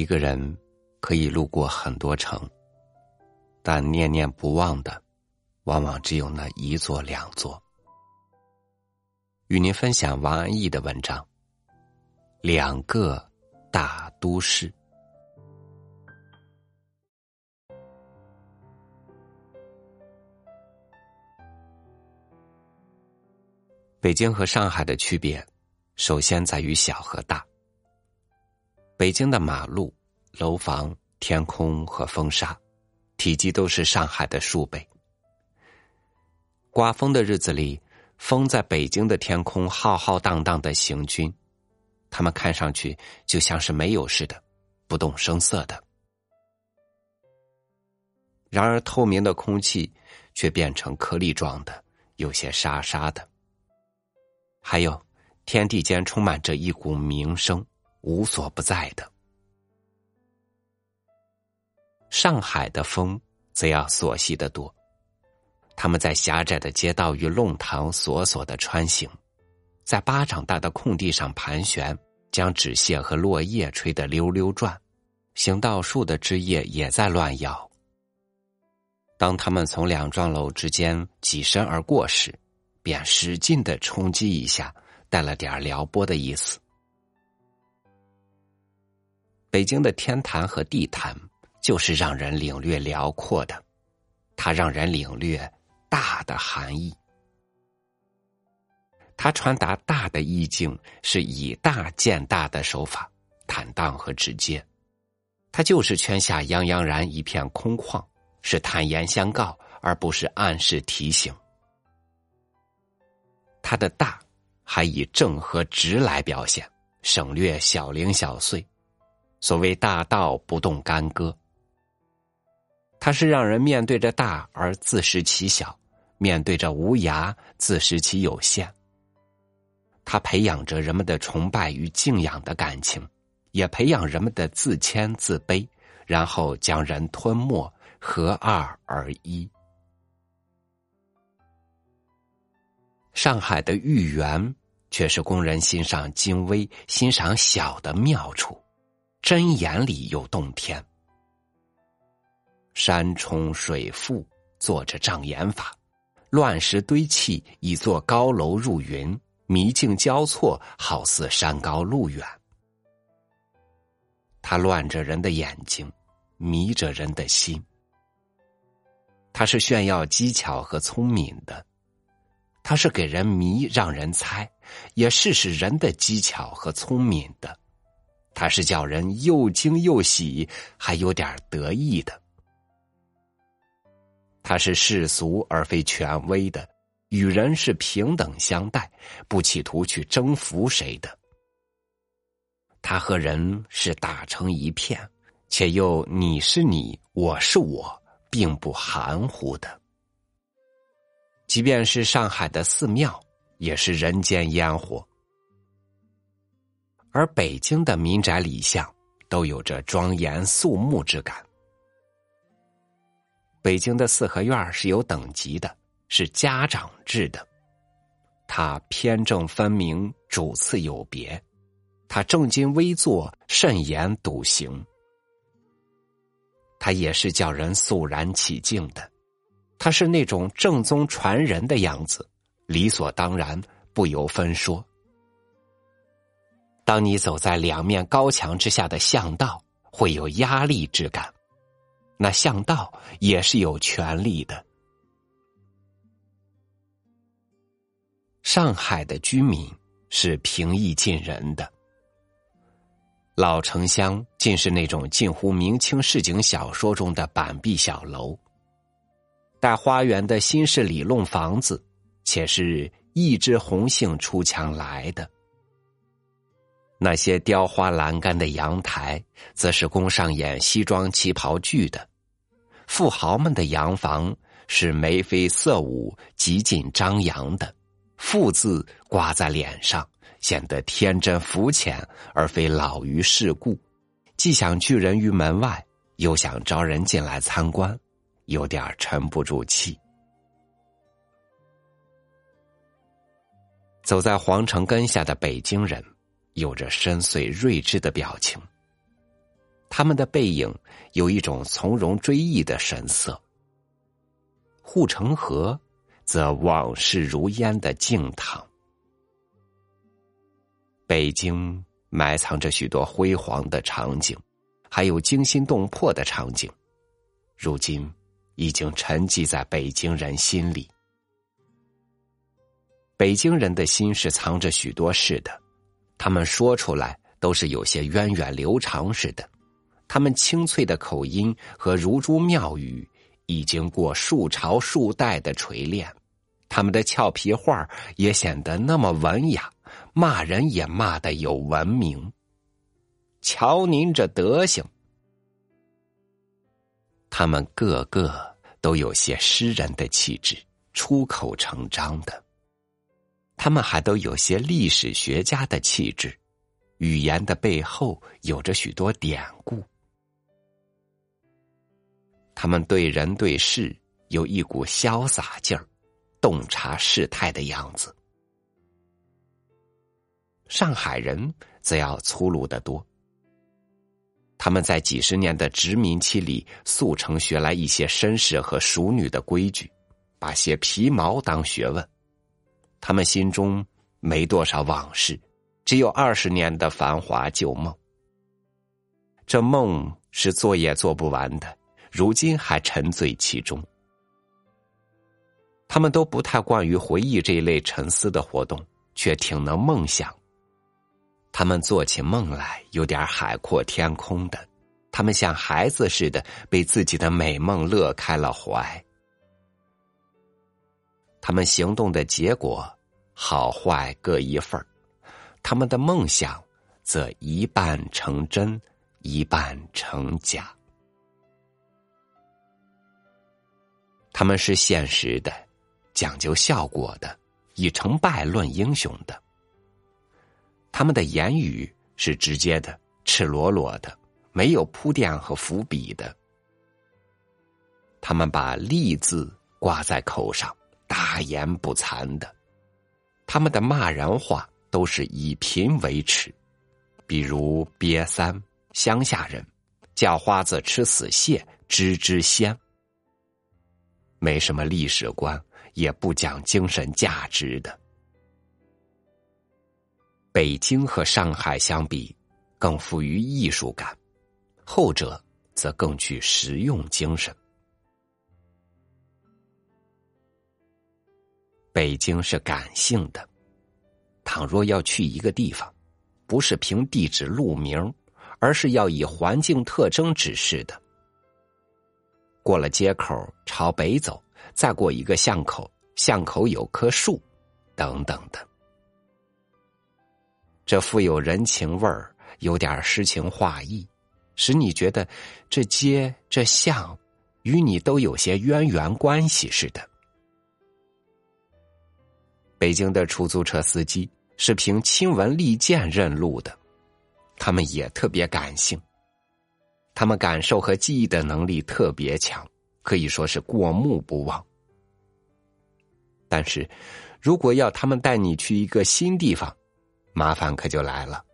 一个人可以路过很多城，但念念不忘的，往往只有那一座两座。与您分享王安忆的文章《两个大都市》。北京和上海的区别，首先在于小和大。北京的马路、楼房、天空和风沙，体积都是上海的数倍。刮风的日子里，风在北京的天空浩浩荡荡的行军，他们看上去就像是没有似的，不动声色的。然而，透明的空气却变成颗粒状的，有些沙沙的。还有，天地间充满着一股鸣声，无所不在的。上海的风则要琐细的多，他们在狭窄的街道与弄堂索索的穿行，在巴掌大的空地上盘旋，将纸屑和落叶吹得溜溜转，行道树的枝叶也在乱摇。当他们从两幢楼之间挤身而过时，便使劲的冲击一下，带了点撩拨的意思。北京的天坛和地坛，就是让人领略辽阔的，它让人领略大的含义。它传达大的意境，是以大见大的手法，坦荡和直接。它就是圈下泱泱然一片空旷，是坦言相告，而不是暗示提醒。它的大，还以正和直来表现，省略小零小碎。所谓大道不动干戈，它是让人面对着大而自食其小，面对着无涯自食其有限。它培养着人们的崇拜与敬仰的感情，也培养人们的自谦自卑，然后将人吞没，合二而一。上海的豫园，却是供人欣赏精微、欣赏小的妙处，真眼里有洞天。山冲水复，做着障眼法；乱石堆砌，一座高楼入云；迷境交错，好似山高路远。它乱着人的眼睛，迷着人的心。它是炫耀技巧和聪明的。它是给人迷，让人猜，也是使人的技巧和聪明的。他是叫人又惊又喜，还有点得意的。它是世俗而非权威的，与人是平等相待，不企图去征服谁的。他和人是打成一片，且又你是你，我是我，并不含糊的。即便是上海的寺庙，也是人间烟火；而北京的民宅里巷，都有着庄严肃穆之感。北京的四合院是有等级的，是家长制的，它偏正分明，主次有别，它正襟危坐，慎言笃行，它也是叫人肃然起敬的。他是那种正宗传人的样子，理所当然，不由分说。当你走在两面高墙之下的巷道，会有压力之感，那巷道也是有权力的。上海的居民是平易近人的，老城乡尽是那种近乎明清市井小说中的板壁小楼。带花园的新式里弄房子，且是一枝红杏出墙来的。那些雕花栏杆的阳台，则是供上演西装旗袍剧的。富豪们的洋房是眉飞色舞、极尽张扬的，富字挂在脸上，显得天真肤浅，而非老于世故。既想拒人于门外，又想招人进来参观。有点沉不住气。走在皇城根下的北京人，有着深邃睿智的表情。他们的背影有一种从容追忆的神色。护城河则往事如烟的静躺。北京埋藏着许多辉煌的场景，还有惊心动魄的场景，如今已经沉寂在北京人心里。北京人的心是藏着许多事的，他们说出来都是有些源远流长似的。他们清脆的口音和如珠妙语，已经过数朝数代的锤炼，他们的俏皮话也显得那么文雅。骂人也骂的有文明，瞧您这德行！他们个个都有些诗人的气质，出口成章的；他们还都有些历史学家的气质，语言的背后有着许多典故。他们对人对事有一股潇洒劲儿，洞察事态的样子。上海人则要粗鲁得多。他们在几十年的殖民期里，速成学来一些绅士和淑女的规矩，把些皮毛当学问。他们心中没多少往事，只有二十年的繁华旧梦。这梦是做也做不完的，如今还沉醉其中。他们都不太惯于回忆这一类沉思的活动，却挺能梦想。他们做起梦来有点海阔天空的，他们像孩子似的被自己的美梦乐开了怀。他们行动的结果好坏各一份他们的梦想则一半成真，一半成假。他们是现实的，讲究效果的，以成败论英雄的。他们的言语是直接的、赤裸裸的，没有铺垫和伏笔的。他们把“利”字挂在口上，大言不惭的。他们的骂人话都是以贫为耻，比如“瘪三”“乡下人”“叫花子吃死蟹”“吱吱仙”，没什么历史观，也不讲精神价值的。北京和上海相比，更富于艺术感，后者则更具实用精神。北京是感性的，倘若要去一个地方，不是凭地址路名，而是要以环境特征指示的。过了街口朝北走，再过一个巷口，巷口有棵树，等等的。这富有人情味儿，有点诗情画意，使你觉得这街这巷与你都有些渊源关系似的。北京的出租车司机是凭亲闻利见认路的，他们也特别感性，他们感受和记忆的能力特别强，可以说是过目不忘。但是，如果要他们带你去一个新地方，麻烦可就来了，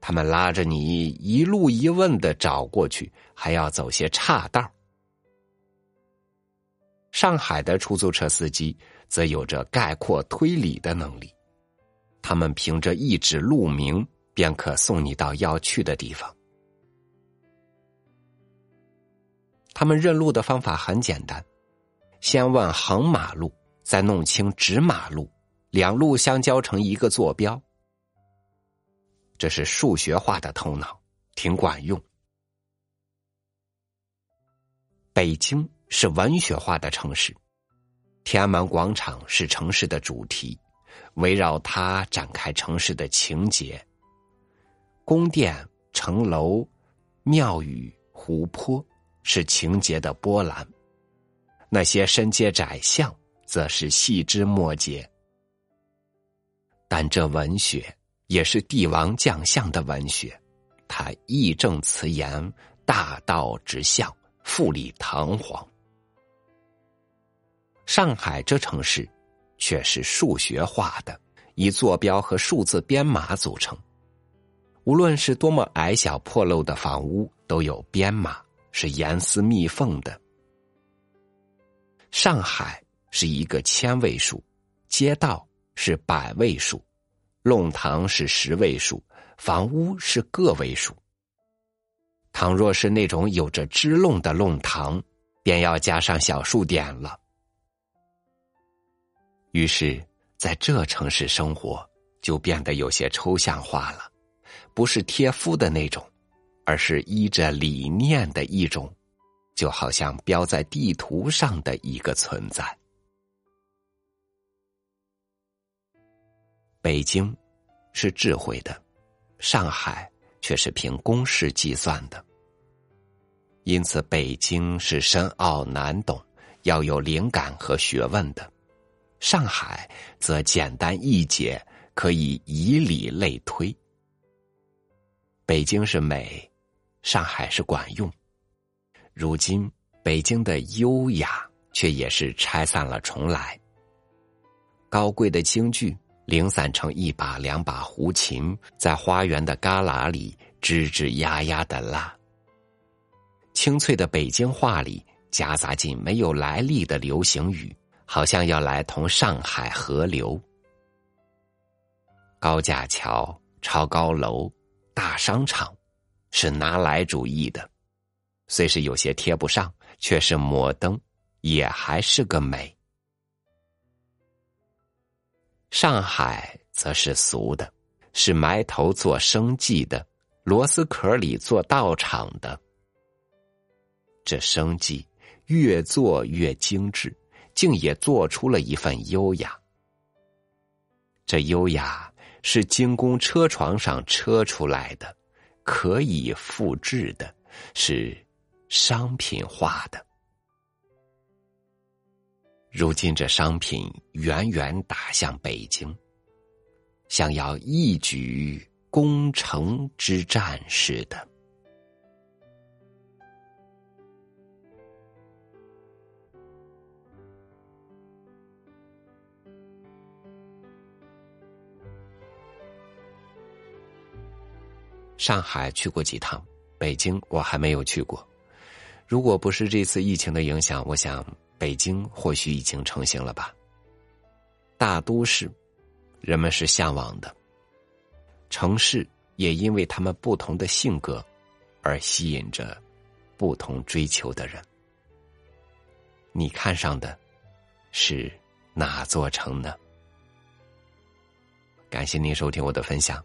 他们拉着你一路一问的找过去，还要走些岔道。上海的出租车司机则有着概括推理的能力，他们凭着一纸路名便可送你到要去的地方。他们认路的方法很简单，先问横马路，再弄清直马路，两路相交成一个坐标。这是数学化的头脑，挺管用。北京是文学化的城市，天安门广场是城市的主题，围绕它展开城市的情节。宫殿、城楼、庙宇、湖泊是情节的波澜，那些深街窄巷则是细枝末节。但这文学。也是帝王将相的文学，他义正辞严、大道直向、富丽堂皇。上海这城市却是数学化的，以坐标和数字编码组成。无论是多么矮小破陋的房屋，都有编码，是严丝密缝的。上海是一个千位数，街道是百位数，弄堂是十位数，房屋是个位数。倘若是那种有着支弄的弄堂，便要加上小数点了。于是，在这城市生活就变得有些抽象化了，不是贴肤的那种，而是依着理念的一种，就好像标在地图上的一个存在。北京是智慧的，上海却是凭公式计算的，因此北京是深奥难懂，要有灵感和学问的。上海则简单易解，可以以理类推。北京是美，上海是管用。如今北京的优雅却也是拆散了重来。高贵的京剧零散成一把两把胡琴，在花园的旮旯里吱吱呀呀的拉。清脆的北京话里夹杂进没有来历的流行语。好像要来同上海合流，高架桥、超高楼、大商场，是拿来主义的，虽是有些贴不上，却是摩登，也还是个美。上海则是俗的，是埋头做生计的，螺丝壳里做道场的，这生计越做越精致。竟也做出了一份优雅。这优雅是精工车床上车出来的，可以复制的，是商品化的。如今这商品远远打向北京，像要一举攻城之战似的。上海去过几趟，北京我还没有去过。如果不是这次疫情的影响，我想北京或许已经成型了吧。大都市，人们是向往的；城市也因为他们不同的性格，而吸引着不同追求的人。你看上的是哪座城呢？感谢您收听我的分享。